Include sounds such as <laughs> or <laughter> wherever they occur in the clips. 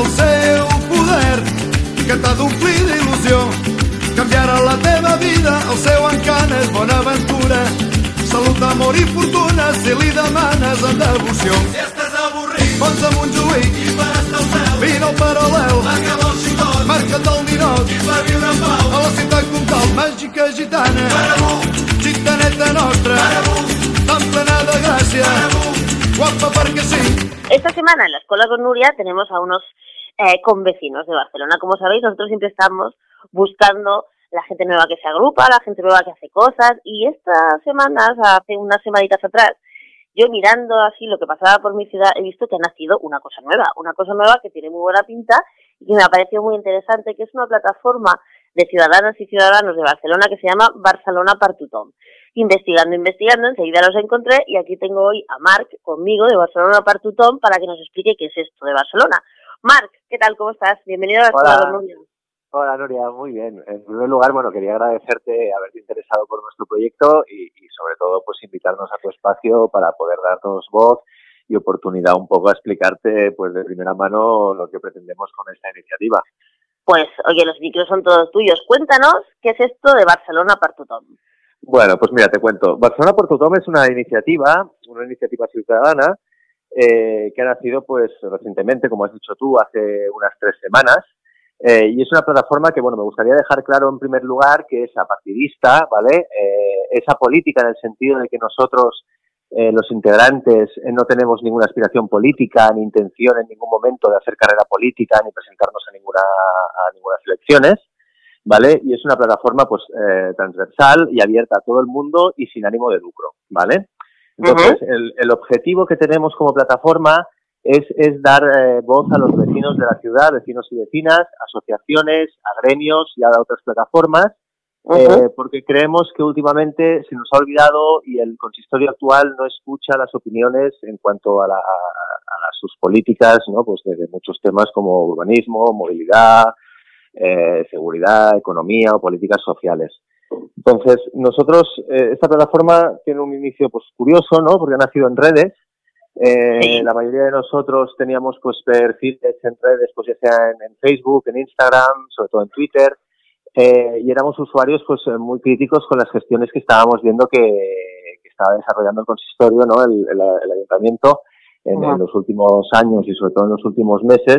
al seu poder que t'ha d'omplir d'il·lusió canviarà la teva vida el seu encant és bona aventura. Salut, amor i fortuna si li demanes amb devoció. Si estàs avorrit pots a Montjuïc i per estar al cel vine al paral·lel. marca el xicot marca't el ninot i per viure en pau. a la ciutat comtal màgica gitana. Marabú, gitaneta nostra. Marabú, Esta semana en la Escuela con Nuria tenemos a unos eh, convecinos de Barcelona. Como sabéis, nosotros siempre estamos buscando la gente nueva que se agrupa, la gente nueva que hace cosas. Y estas semanas, hace unas semanitas atrás, yo mirando así lo que pasaba por mi ciudad, he visto que ha nacido una cosa nueva. Una cosa nueva que tiene muy buena pinta y que me ha parecido muy interesante, que es una plataforma de ciudadanas y ciudadanos de Barcelona que se llama Barcelona tothom. Investigando, investigando, enseguida los encontré y aquí tengo hoy a Marc conmigo de Barcelona tothom para que nos explique qué es esto de Barcelona. Marc, ¿qué tal? ¿Cómo estás? Bienvenido a la Hola. Nuria. Hola Noria, muy bien. En primer lugar, bueno, quería agradecerte haberte interesado por nuestro proyecto y, y sobre todo pues invitarnos a tu espacio para poder darnos voz y oportunidad un poco a explicarte pues de primera mano lo que pretendemos con esta iniciativa. Pues, oye, los micros son todos tuyos. Cuéntanos qué es esto de Barcelona tothom. Bueno, pues mira, te cuento. Barcelona por Tothom es una iniciativa, una iniciativa ciudadana eh, que ha nacido pues recientemente, como has dicho tú, hace unas tres semanas. Eh, y es una plataforma que, bueno, me gustaría dejar claro en primer lugar que es apartidista, ¿vale? Eh, es apolítica en el sentido de que nosotros, eh, los integrantes, eh, no tenemos ninguna aspiración política ni intención en ningún momento de hacer carrera política ni presentarnos a ninguna a ninguna elecciones. ¿Vale? Y es una plataforma pues eh, transversal y abierta a todo el mundo y sin ánimo de lucro, ¿vale? Entonces, el, el objetivo que tenemos como plataforma es, es dar eh, voz a los vecinos de la ciudad, vecinos y vecinas, asociaciones, a gremios y a otras plataformas, eh, porque creemos que últimamente se nos ha olvidado y el consistorio actual no escucha las opiniones en cuanto a, la, a, a las- sus políticas, ¿no? Pues de, de muchos temas como urbanismo, movilidad, eh, seguridad, economía o políticas sociales. Entonces, nosotros, eh, esta plataforma tiene un inicio pues curioso, ¿no? Porque ha nacido en redes. Eh, Sí. La mayoría de nosotros teníamos pues perfiles en redes, pues ya sea en, en Facebook, en Instagram, sobre todo en Twitter, eh, y éramos usuarios pues muy críticos con las gestiones que estábamos viendo que, que estaba desarrollando el consistorio, ¿no? El, el- el ayuntamiento en los últimos años y sobre todo en los últimos meses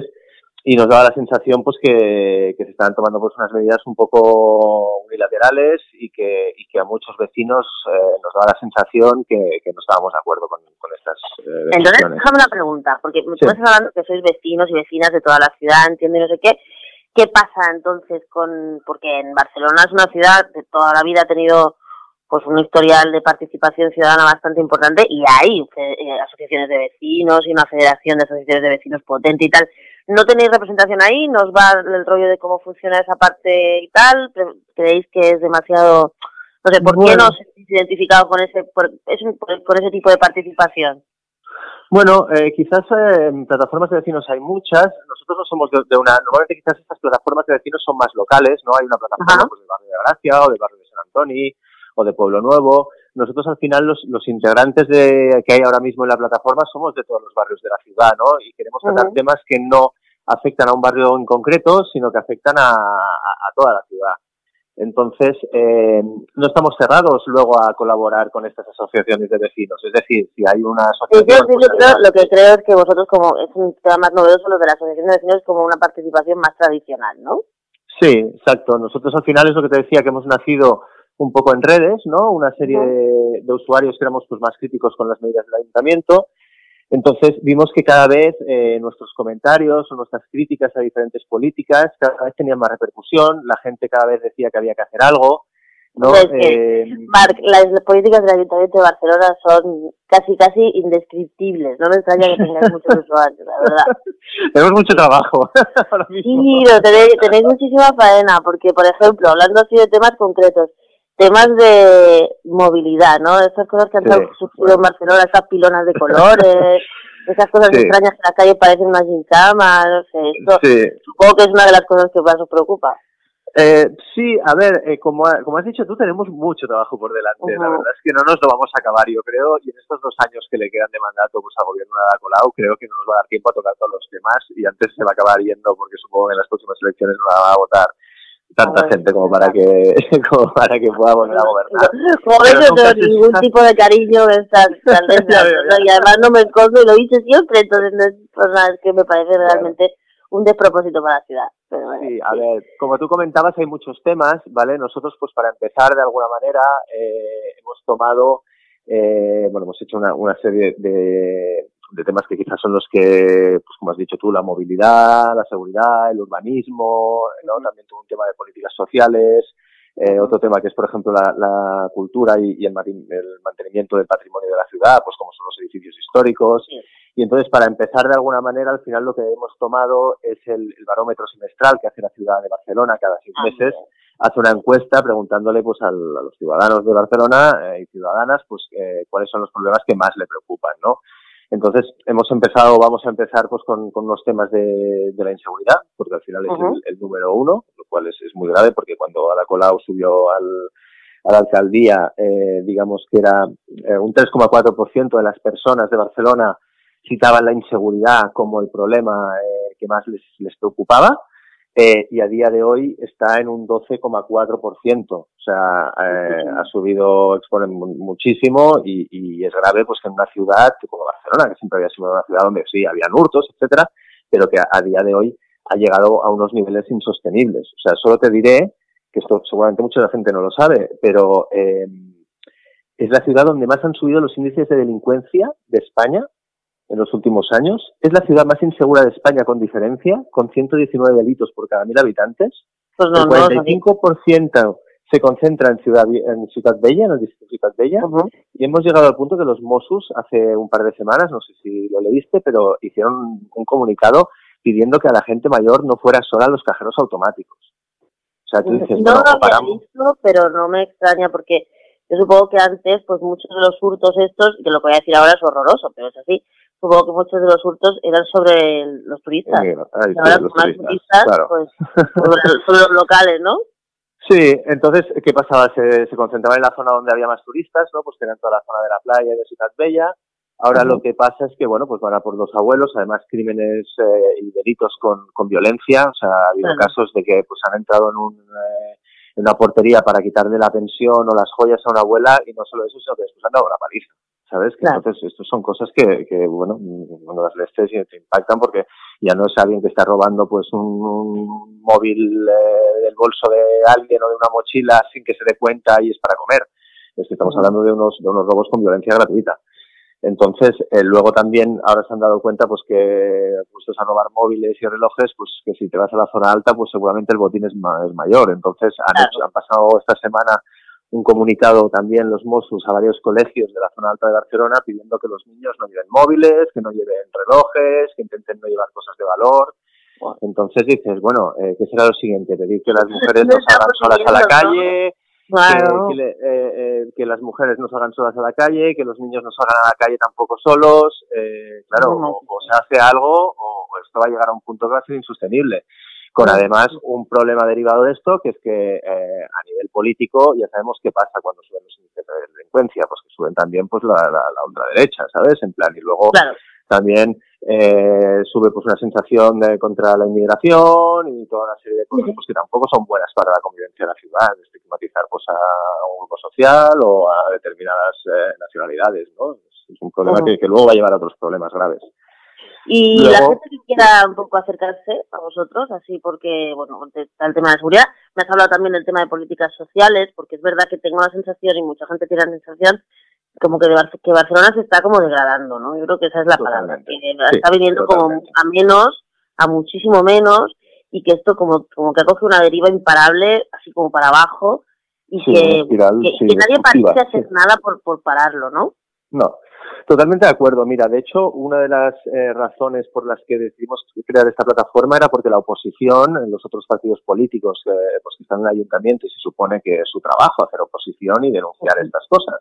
y nos daba la sensación pues que, que se estaban tomando pues unas medidas un poco unilaterales y que, y que a muchos vecinos eh, nos daba la sensación que, que no estábamos de acuerdo con, con estas eh, Entonces, déjame una pregunta, porque Sí. me estás hablando que sois vecinos y vecinas de toda la ciudad, entiendo y no sé qué. ¿Qué pasa entonces con...? Porque en Barcelona es una ciudad que toda la vida ha tenido pues un historial de participación ciudadana bastante importante y hay eh, asociaciones de vecinos y una federación de asociaciones de vecinos potente y tal. ¿No tenéis representación ahí? ¿Nos va el rollo de cómo funciona esa parte y tal? ¿Creéis que es demasiado...? No sé, ¿por qué no os sentís identificado con ese, por, es un- por- por ese tipo de participación? Bueno, eh, quizás eh, en plataformas de vecinos hay muchas. Nosotros no somos de, de una. Normalmente, quizás estas plataformas de vecinos son más locales, ¿no? Hay una plataforma pues, del barrio de Gracia o del barrio de San Antonio o de Pueblo Nuevo. Nosotros, al final, los, los integrantes de, que hay ahora mismo en la plataforma somos de todos los barrios de la ciudad, ¿no? Y queremos tratar temas que no afectan a un barrio en concreto, sino que afectan a, toda la ciudad. Entonces, eh, no estamos cerrados luego a colaborar con estas asociaciones de vecinos. Es decir, si hay una Sí, asociación... sí, pues, creo- además- lo que creo es que vosotros, como es un tema más novedoso, lo de la asociación de vecinos es como una participación más tradicional, ¿no? Sí, exacto. Nosotros al final es lo que te decía, que hemos nacido un poco en redes, ¿no? Una serie de, de usuarios que éramos pues, más críticos con las medidas del ayuntamiento. Entonces vimos que cada vez eh, nuestros comentarios o nuestras críticas a diferentes políticas cada vez tenían más repercusión, la gente cada vez decía que había que hacer algo, ¿no? Pues Eh, Marc, las políticas del Ayuntamiento de Barcelona son casi, casi indescriptibles. No me extraña que tengáis <laughs> muchos usuarios, la verdad. tenemos mucho trabajo <laughs> ahora mismo. Sí, tenéis, tenéis muchísima faena, porque, por ejemplo, hablando así de temas concretos, temas de movilidad, ¿no? Esas cosas que han Sí, surgido en Barcelona, esas pilonas de colores, <laughs> esas cosas Sí. extrañas que en la calle parecen una gincama, no sé, esto Sí, supongo que es una de las cosas que más os preocupa. Eh, sí, a ver, eh, como, como has dicho tú, tenemos mucho trabajo por delante. La verdad es que no nos lo vamos a acabar, yo creo, y en estos dos años que le quedan de mandato pues, al gobierno de Colau, creo que no nos va a dar tiempo a tocar todos los temas y antes se va a acabar yendo porque supongo que en las próximas elecciones no la va a votar tanta gente como para que <laughs> como para que pueda volver a gobernar. <laughs> Como ves, no tengo ningún tipo de cariño en estas <laughs> y además no me encontro y lo hice siempre, entonces no es, pues nada, es que me parece realmente un despropósito para la ciudad. Pero, sí, a ver, como tú comentabas, hay muchos temas, ¿vale? Nosotros, pues para empezar de alguna manera, eh, hemos tomado, eh, bueno, hemos hecho una, una serie de, de temas que quizás son los que, pues como has dicho tú, la movilidad, la seguridad, el urbanismo, ¿no? También todo un tema de políticas sociales, eh, otro tema que es, por ejemplo, la, la cultura y, y el, el, mantenimiento del patrimonio de la ciudad, pues como son los edificios históricos. Sí. Y entonces, para empezar de alguna manera, al final lo que hemos tomado es el, el barómetro semestral que hace la ciudad de Barcelona cada seis ah, meses. Hace una encuesta preguntándole pues al, a los ciudadanos de Barcelona eh, y ciudadanas pues eh, cuáles son los problemas que más le preocupan, ¿no? Entonces, hemos empezado, vamos a empezar pues con, con los temas de, de, la inseguridad, porque al final es uh -huh. el, el, número uno, lo cual es, es, muy grave, porque cuando Ada Colau subió al, a la alcaldía, eh, digamos que era eh, un 3,4% de las personas de Barcelona citaban la inseguridad como el problema eh, que más les, les preocupaba eh, y a día de hoy está en un 12,4%. O sea, eh, ha subido expone muchísimo y, y, es grave pues que en una ciudad como Barcelona, que siempre había sido una ciudad donde sí había hurtos, etcétera, pero que a, a día de hoy ha llegado a unos niveles insostenibles. O sea, solo te diré que esto seguramente mucha gente no lo sabe, pero eh, es la ciudad donde más han subido los índices de delincuencia de España en los últimos años. Es la ciudad más insegura de España con diferencia, con 119 delitos por cada mil habitantes. Pues no, el 45% no, se concentra en Ciudad, en Ciudad Bella, en el distrito de Ciudad Bella, uh -huh. y hemos llegado al punto que los Mossos hace un par de semanas, no sé si lo leíste, pero hicieron un comunicado pidiendo que a la gente mayor no fuera sola a los cajeros automáticos. O sea, tú dices, no bueno, lo había visto, pero no me extraña porque yo supongo que antes, pues muchos de los hurtos estos, que lo que voy a decir ahora es horroroso, pero es así, supongo que muchos de los hurtos eran sobre los turistas. Sí, ay, ahora sí, los más turistas, turistas claro. pues sobre, sobre, los locales, ¿no? Sí, entonces, ¿qué pasaba? Se, se, concentraba en la zona donde había más turistas, ¿no? Pues que era en toda la zona de la playa de Ciudad Bella. Ahora uh -huh. lo que pasa es que, bueno, pues van a por los abuelos, además crímenes eh, y delitos con, con violencia. O sea, ha habido uh -huh. casos de que pues han entrado en un... Eh, en una portería para quitarle la pensión o las joyas a una abuela y no solo eso, sino que después han dado una paliza. ¿Sabes? Que claro. Entonces, estos son cosas que, que, bueno, cuando las lees te, te, impactan porque ya no es alguien que está robando pues un, un móvil eh, del bolso de alguien o de una mochila sin que se dé cuenta y es para comer. Es que estamos hablando de unos, de unos robos con violencia gratuita. Entonces, eh, luego también ahora se han dado cuenta pues que puestos a robar móviles y relojes, pues que si te vas a la zona alta, pues seguramente el botín es, ma es mayor. Entonces, han, claro. hecho, han pasado esta semana un comunicado también los Mossos a varios colegios de la zona alta de Barcelona pidiendo que los niños no lleven móviles, que no lleven relojes, que intenten no llevar cosas de valor. Entonces dices, bueno, eh, ¿qué será lo siguiente? Pedir que las <laughs> mujeres no salgan solas a la calle, claro. que, que, eh, eh, que, las mujeres no salgan solas a la calle, que los niños no salgan a la calle tampoco solos. Eh, claro, no, no. O, o, se hace algo o esto va a llegar a un punto que va a ser insostenible con además un problema derivado de esto, que es que eh, a nivel político ya sabemos qué pasa cuando suben los índices de delincuencia, pues que suben también pues la, la, la ultraderecha, ¿sabes? En plan, y luego claro. también eh, sube pues una sensación de contra la inmigración y toda una serie de cosas pues, que tampoco son buenas para la convivencia de la ciudad, estigmatizar pues a un grupo social o a determinadas eh, nacionalidad,es ¿no? Es, un problema uh -huh. que, que luego va a llevar a otros problemas graves. Y Luego, la gente que quiera un poco acercarse a vosotros, así porque, bueno, está el tema de seguridad, me has hablado también del tema de políticas sociales, porque es verdad que tengo la sensación, y mucha gente tiene la sensación, como que, de Bar que Barcelona se está como degradando, ¿no? Yo creo que esa es la palabra, que sí, está viniendo totalmente. como a menos, a muchísimo menos, y que esto como, como que acoge una deriva imparable, así como para abajo, y sí, que, espiral, que, sí, que, nadie parece hacer nada por, por pararlo, ¿no? No, Totalmente de acuerdo. Mira, de hecho, una de las eh, razones por las que decidimos crear esta plataforma era porque la oposición, los otros partidos políticos eh, pues que están en el ayuntamiento y se supone que es su trabajo hacer oposición y denunciar estas cosas,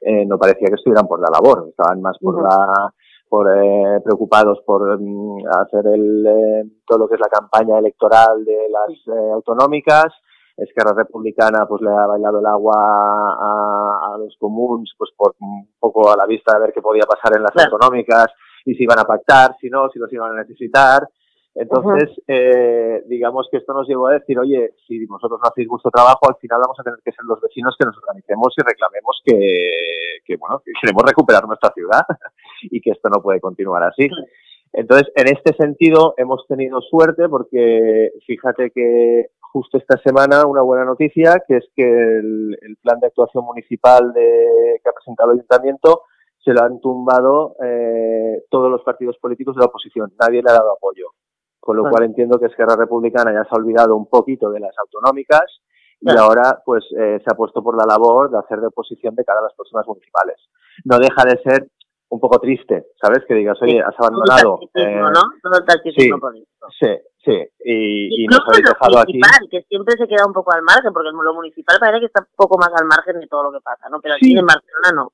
eh, no parecía que estuvieran por la labor, estaban más por uh -huh. la por eh, preocupados por um, hacer el, eh, todo lo que es la campaña electoral de las eh, autonómicas Esquerra Republicana pues le ha bailado el agua a, a los comuns pues por un poco a la vista de ver qué podía pasar en las Claro. autonómicas y si iban a pactar, si no, si los iban a necesitar. Entonces, eh, digamos que esto nos llevó a decir, oye, si vosotros no hacéis vuestro trabajo, al final vamos a tener que ser los vecinos que nos organicemos y reclamemos que, que bueno, que queremos recuperar nuestra ciudad <laughs> y que esto no puede continuar así. Entonces, en este sentido, hemos tenido suerte porque fíjate que justo esta semana una buena noticia, que es que el, el plan de actuación municipal de, que ha presentado el ayuntamiento se lo han tumbado eh, todos los partidos políticos de la oposición. Nadie le ha dado apoyo. Con lo cual entiendo que Esquerra Republicana ya se ha olvidado un poquito de las autonómicas y ahora pues eh, se ha puesto por la labor de hacer de oposición de cara a las próximas municipales. No deja de ser un poco triste, ¿sabes? Que digas, oye, has abandonado. Todo el eh, ¿no? Todo el sí. político. Sí, sí. Y, y nos Incluso habéis dejado aquí. que siempre se queda un poco al margen, porque lo municipal parece que está un poco más al margen de todo lo que pasa, ¿no? Pero aquí Sí. en Barcelona no.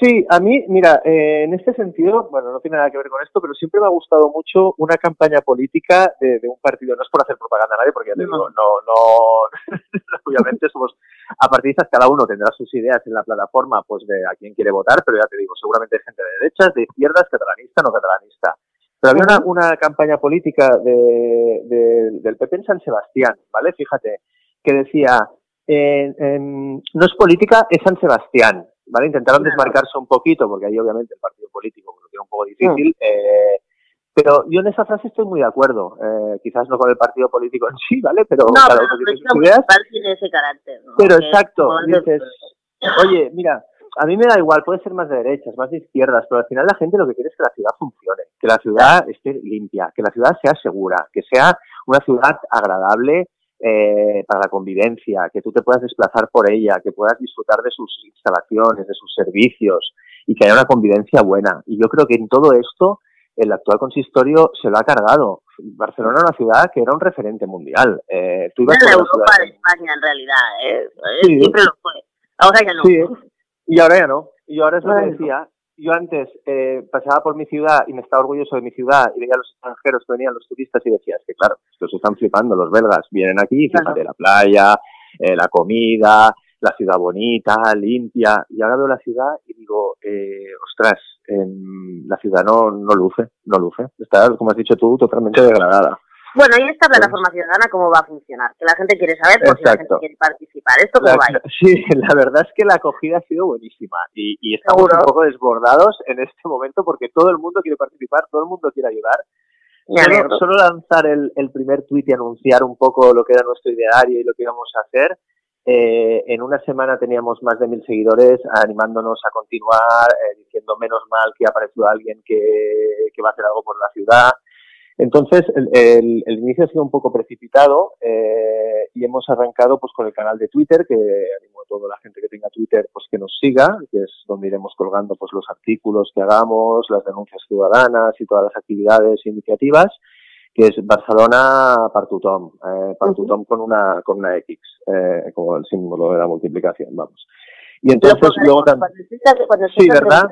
Sí, a mí, mira, eh, en este sentido, bueno, no tiene nada que ver con esto, pero siempre me ha gustado mucho una campaña política de, de un partido. No es por hacer propaganda a nadie, porque ya te No. digo, no, no, <laughs> obviamente somos apartidistas, cada uno tendrá sus ideas en la plataforma, pues de a quién quiere votar, pero ya te digo, seguramente hay gente de derechas, de izquierdas, catalanista, no catalanista. Pero había una, una campaña política de, de- del PP en San Sebastián, ¿vale? Fíjate, que decía, eh, em, no es política, es San Sebastián, ¿vale? Intentaron desmarcarse un poquito, porque ahí obviamente el partido político pues, lo tiene un poco difícil, eh, pero yo en esa frase estoy muy de acuerdo, eh, quizás no con el partido político en sí, ¿vale? Pero No, cada uno tiene sus ideas. tiene ese carácter, ¿no? Pero Que exacto, dices, oye, mira, a mí me da igual, puede ser más de derechas, más de izquierdas, pero al final la gente lo que quiere es que la ciudad funcione, que la ciudad esté limpia, que la ciudad sea segura, que sea una ciudad agradable eh, para la convivencia, que tú te puedas desplazar por ella, que puedas disfrutar de sus instalaciones, de sus servicios y que haya una convivencia buena. Y yo creo que en todo esto el actual consistorio se lo ha cargado. Barcelona era una ciudad que era un referente mundial. Eh, tú ibas Europa de España, en realidad. ¿eh? Sí. Siempre lo fue. Ahora ya no. Sí, y ahora ya no. Y ahora es lo que decía. Yo antes eh, pasaba por mi ciudad y me estaba orgulloso de mi ciudad y veía a los extranjeros que venían los turistas y decía, es que claro, estos están flipando, los belgas vienen aquí, Claro. fíjate, la playa, eh, la comida, la ciudad bonita, limpia, y ahora veo la ciudad y digo, eh, ostras, em, la ciudad no, no luce, no luce, está, como has dicho tú, totalmente degradada. Bueno, y esta plataforma ciudadana, ¿cómo va a funcionar? Que la gente quiere saber porque la gente quiere participar. ¿Esto cómo La- va a ir? sí, <laughs> la verdad es que la acogida ha sido buenísima y, y estamos Seguro. un poco desbordados en este momento porque todo el mundo quiere participar, todo el mundo quiere ayudar. Solo, solo lanzar el, el primer tuit y anunciar un poco lo que era nuestro ideario y lo que íbamos a hacer. Eh, en una semana teníamos más de mil seguidores animándonos a continuar, eh, diciendo menos mal que ha aparecido alguien que, que va a hacer algo por la ciudad. Entonces, el, el- el inicio ha sido un poco precipitado eh, y hemos arrancado pues con el canal de Twitter, que animo a toda la gente que tenga Twitter pues que nos siga, que es donde iremos colgando pues los artículos que hagamos, las denuncias ciudadanas y todas las actividades e iniciativas, que es Barcelona per tothom, eh, per tothom con una, con una X, eh, como el símbolo de la multiplicación, vamos. Y entonces luego también... Cuando cuando Sí, ¿verdad?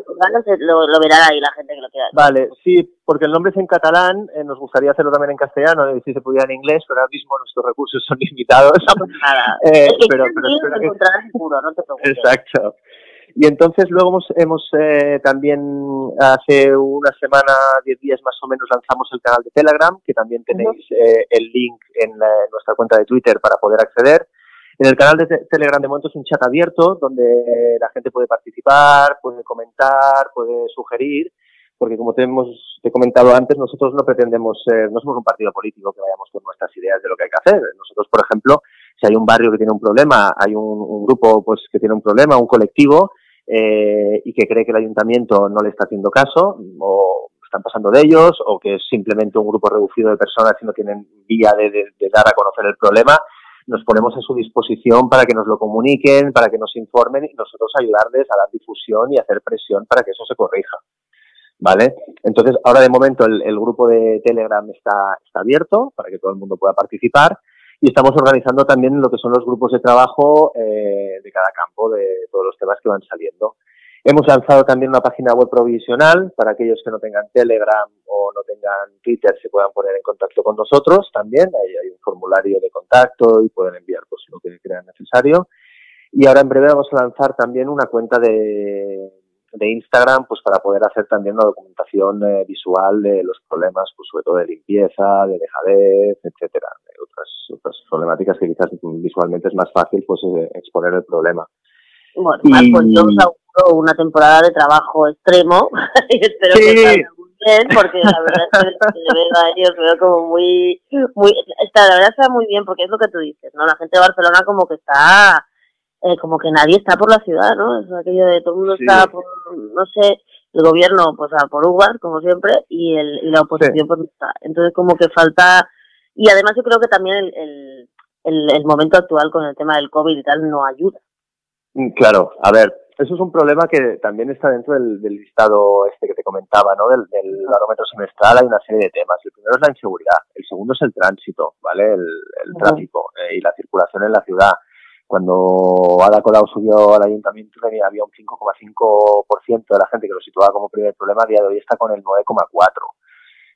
se- lo, lo verá ahí la gente que lo quiera. Vale, sí, porque el nombre es en catalán, eh, nos gustaría hacerlo también en castellano, y si se pudiera en inglés, pero ahora mismo nuestros recursos son <laughs> limitados. No pasa nada. <laughs> Eh, que pero- pero lo que- encontrarás seguro, no te preocupes. Exacto. Y entonces luego hemos, hemos eh, también hace una semana, diez días más o menos, lanzamos el canal de Telegram, que también tenéis eh, el link en, la- en nuestra cuenta de Twitter para poder acceder. En el canal de te- Telegram de momento es un chat abierto donde la gente puede participar, puede comentar, puede sugerir, porque como te, hemos, he comentado antes, nosotros no pretendemos ser, no somos un partido político que vayamos con nuestras ideas de lo que hay que hacer. Nosotros, por ejemplo, si hay un barrio que tiene un problema, hay un, grupo pues que tiene un problema, un colectivo, eh, y que cree que el ayuntamiento no le está haciendo caso, o están pasando de ellos, o que es simplemente un grupo reducido de personas y no tienen vía de dar a conocer el problema, nos ponemos a su disposición para que nos lo comuniquen, para que nos informen y nosotros ayudarles a dar difusión y hacer presión para que eso se corrija. ¿Vale? Entonces, ahora de momento el, el grupo de Telegram está, está abierto para que todo el mundo pueda participar y estamos organizando también lo que son los grupos de trabajo eh, de cada campo, de todos los temas que van saliendo. Hemos lanzado también una página web provisional para aquellos que no tengan Telegram o no tengan Twitter se puedan poner en contacto con nosotros también. Ahí hay un formulario de contacto y pueden enviar pues lo que crean necesario. Y ahora en breve vamos a lanzar también una cuenta de, Instagram pues para poder hacer también una documentación eh, visual de los problemas, pues sobre todo de limpieza, de dejadez, etcétera, de otras, otras problemáticas que quizás visualmente es más fácil pues eh, exponer el problema. Bueno, pues yo os auguro una temporada de trabajo extremo <laughs> y espero que salga muy bien porque la verdad es que de verdad yo veo como muy, muy, está, la verdad está muy bien porque es lo que tú dices, ¿no? La gente de Barcelona como que está eh, como que nadie está por la ciudad, ¿no? Es aquello de todo el mundo está por, no sé, el gobierno pues a por Uber, como siempre, y, el, y la oposición pues no está. Entonces como que falta, y además yo creo que también el, el, el, momento actual con el tema del COVID y tal no ayuda. Mm, claro, a ver, eso es un problema que también está dentro del, del listado este que te comentaba, ¿no? Del, del barómetro semestral hay una serie de temas. El primero es la inseguridad, el segundo es el tránsito, ¿vale? El, el tráfico eh, y la circulación en la ciudad. Cuando Ada Colau subió al ayuntamiento había un 5,5% de la gente que lo situaba como primer problema, a día de hoy está con el 9,4%.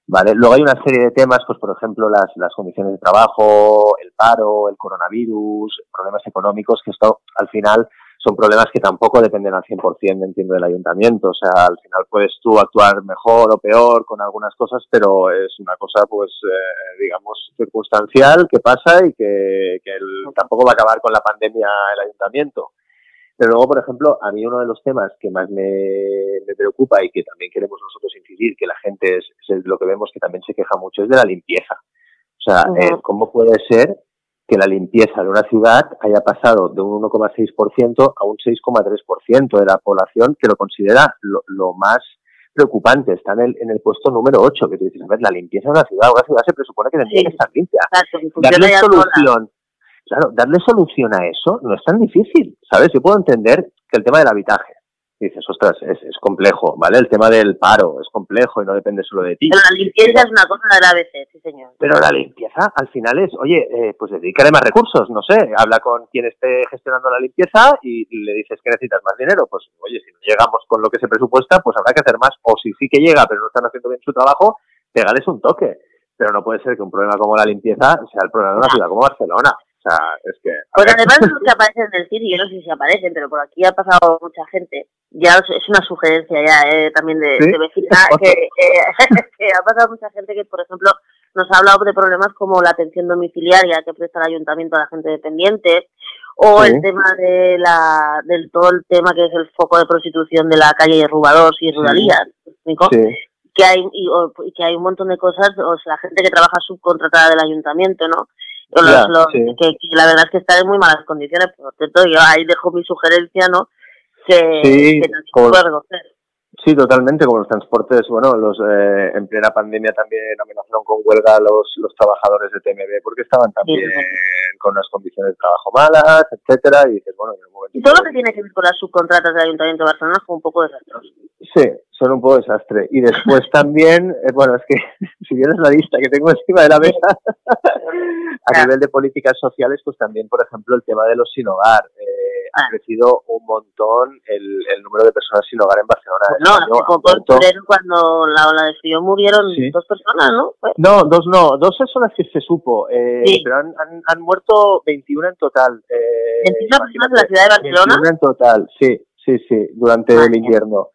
¿Vale? Luego hay una serie de temas, pues por ejemplo las, las condiciones de trabajo, el paro, el coronavirus, problemas económicos, que esto al final son problemas que tampoco dependen al 100%, entiendo, del ayuntamiento. O sea, al final puedes tú actuar mejor o peor con algunas cosas, pero es una cosa, pues, eh, digamos, circunstancial que pasa y que, que el, tampoco va a acabar con la pandemia el ayuntamiento. Pero luego, por ejemplo, a mí uno de los temas que más me, me preocupa y que también queremos nosotros incidir, que la gente es, es, lo que vemos que también se queja mucho, es de la limpieza. O sea, uh -huh. eh, ¿cómo puede ser que la limpieza de una ciudad haya pasado de un 1,6% a un 6,3% de la población que lo considera lo, lo, más preocupante. Está en el, en el puesto número 8, que tú dices, a ver, la limpieza de una ciudad, una ciudad se presupone que tendría sí. que estar limpia. Darle solución, claro, darle solución a eso no es tan difícil, ¿sabes? Yo puedo entender que el tema del habitaje, dices, ostras, es, es, complejo, ¿vale? El tema del paro es complejo y no depende solo de ti. Pero la limpieza es una cosa del ABC, sí señor. Pero la limpieza al final es, oye, eh, pues dedícale más recursos, no sé, habla con quien esté gestionando la limpieza y, le dices que necesitas más dinero, pues oye, si no llegamos con lo que se presupuesta, pues habrá que hacer más, o si sí que llega pero no están haciendo bien su trabajo, pegales un toque. Pero no puede ser que un problema como la limpieza sea el problema de una ciudad como Barcelona. O sea, es que... Pues además los que aparecen en el CIR, yo no sé si aparecen, pero por aquí ha pasado mucha gente. Ya es una sugerencia ya eh, también de, ¿Sí? de vecina, <laughs> que, eh, <laughs> que ha pasado mucha gente que, por ejemplo, nos ha hablado de problemas como la atención domiciliaria que presta el ayuntamiento a la gente dependiente, o sí. el tema de la del todo el tema que es el foco de prostitución de la calle de Rubados y Ruralías, sí. sí. que hay y, o, que hay un montón de cosas, o sea, la gente que trabaja subcontratada del ayuntamiento, ¿no? Los, ya, los, sí. que, que, la verdad es que está en muy malas condiciones, por lo tanto yo ahí dejo mi sugerencia, ¿no? Que, sí, que también puede recoger. Sí, totalmente, como los transportes, bueno, los eh, en plena pandemia también amenazaron con huelga los, los trabajadores de TMB porque estaban también sí. con unas condiciones de trabajo malas, etcétera, y dices, bueno, en el momento... Y todo lo que tiene que ver con las subcontratas del Ayuntamiento de Barcelona fue un poco desastroso. Sí, son un poco desastre. Y después también, eh, bueno, es que <laughs> si vienes la lista que tengo encima de la mesa, a nivel de políticas sociales, pues también, por ejemplo, el tema de los sin hogar. Eh, ha crecido un montón el, el, número de personas sin hogar en Barcelona. Pues no, hace poco en cuando la ola de frío murieron sí. dos personas, ¿no? Pues... No, dos no, dos son las que se supo, eh, sí. pero han, han, han, muerto 21 en total. Eh, ¿21 personas en la ciudad de Barcelona? 21 en total, sí, sí, sí, durante ah, el invierno.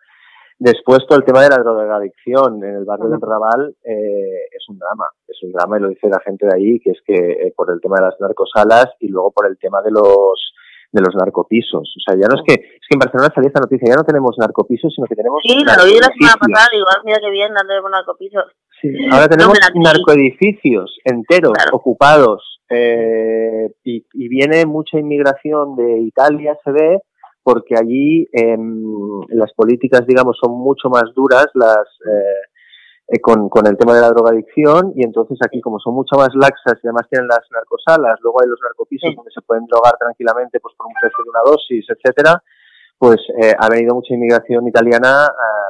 Después todo el tema de la drogadicción en el barrio uh -huh. del Raval eh, es un drama, es un drama y lo dice la gente de ahí, que es que eh, por el tema de las narcosalas y luego por el tema de los de los narcopisos. O sea, ya no es que, es que en Barcelona salía esta noticia, ya no tenemos narcopisos, sino que tenemos. Sí, lo vi la semana pasada, igual, mira qué bien, dando con narcopisos. Sí, ahora tenemos no, narcoedificios enteros, claro. ocupados, eh, y, y, viene mucha inmigración de Italia, se ve, porque allí eh, las políticas, digamos, son mucho más duras, las. Eh, eh, con, con, el tema de la drogadicción y entonces aquí como son mucho más laxas y además tienen las narcosalas, luego hay los narcopisos sí. donde se pueden drogar tranquilamente pues por un precio de una dosis, etcétera, pues eh, ha venido mucha inmigración italiana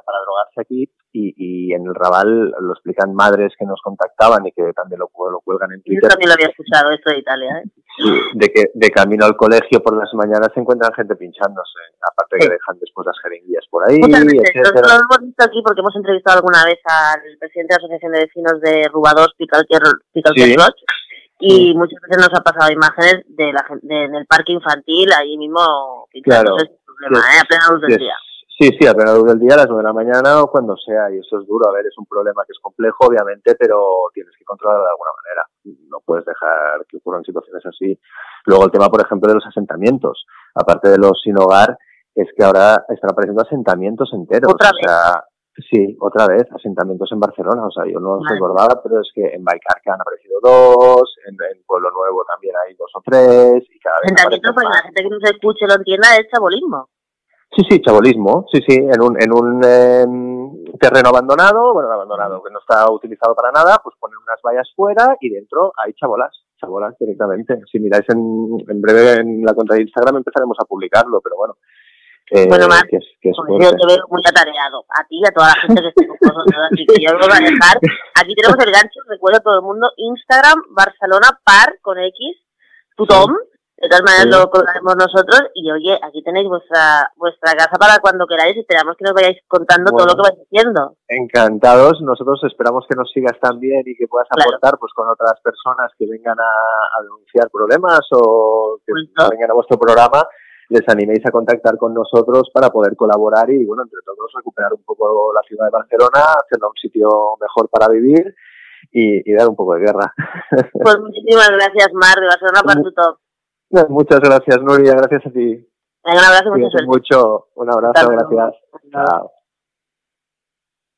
para drogarse aquí y, y, en el Raval lo explican madres que nos contactaban y que también lo, lo cuelgan en Twitter. Yo también lo había escuchado esto de Italia, ¿eh? Sí, de que de camino al colegio por las mañanas se encuentran gente pinchándose, aparte sí. que dejan después las jeringuillas por ahí, etcétera. Lo hemos visto aquí porque hemos entrevistado alguna vez al presidente de la Asociación de Vecinos de Rubados, Picalquier sí. y muchas veces nos ha pasado imágenes de la gente en el parque infantil ahí mismo Claro. ese es el problema, Sí. ¿eh? a plena luz del Sí, día. Sí, sí, a plena luz del día, a las nueve de la mañana o cuando sea, y eso es duro. A ver, es un problema que es complejo, obviamente, pero tienes que controlarlo de alguna manera. No puedes dejar que ocurran situaciones así. Luego el tema, por ejemplo, de los asentamientos. Aparte de los sin hogar, es que ahora están apareciendo asentamientos enteros. ¿Otra o sea, sí, otra vez, asentamientos en Barcelona. O sea, yo no los recordaba, pero es que en Baicarca han aparecido dos, en, en Pueblo Nuevo también hay dos o tres, y cada vez Asentamientos para que la gente que no se escuche lo entienda es chabolismo. Sí, sí, chabolismo, sí, sí, en un, en un em, terreno abandonado, bueno, abandonado, que no está utilizado para nada, pues ponen unas vallas fuera y dentro hay chabolas, chabolas directamente. Si miráis en, en breve en la cuenta de Instagram empezaremos a publicarlo, pero bueno, eh, Bueno, Mar, que es, que es yo te veo muy atareado, a ti y a toda la gente que esté con vosotros, así que yo os voy a dejar. Aquí tenemos el gancho, recuerdo a todo el mundo, Instagram, Barcelona, par, con X, tutom, de todas maneras Sí. lo colgaremos nosotros, y oye, aquí tenéis vuestra vuestra casa para cuando queráis, y esperamos que nos vayáis contando todo lo que vais haciendo. Encantados, nosotros esperamos que nos sigas también y que puedas Claro. aportar pues con otras personas que vengan a, a denunciar problemas o que Justo. vengan a vuestro programa, les animéis a contactar con nosotros para poder colaborar y bueno, entre todos recuperar un poco la ciudad de Barcelona, hacerla un sitio mejor para vivir y, y dar un poco de guerra. <laughs> Pues muchísimas gracias, Mar, de Barcelona, par tutom. Muchas gracias, Nuria, gracias a ti. Venga, un abrazo mucha suerte. mucho, un abrazo, gracias. Chao.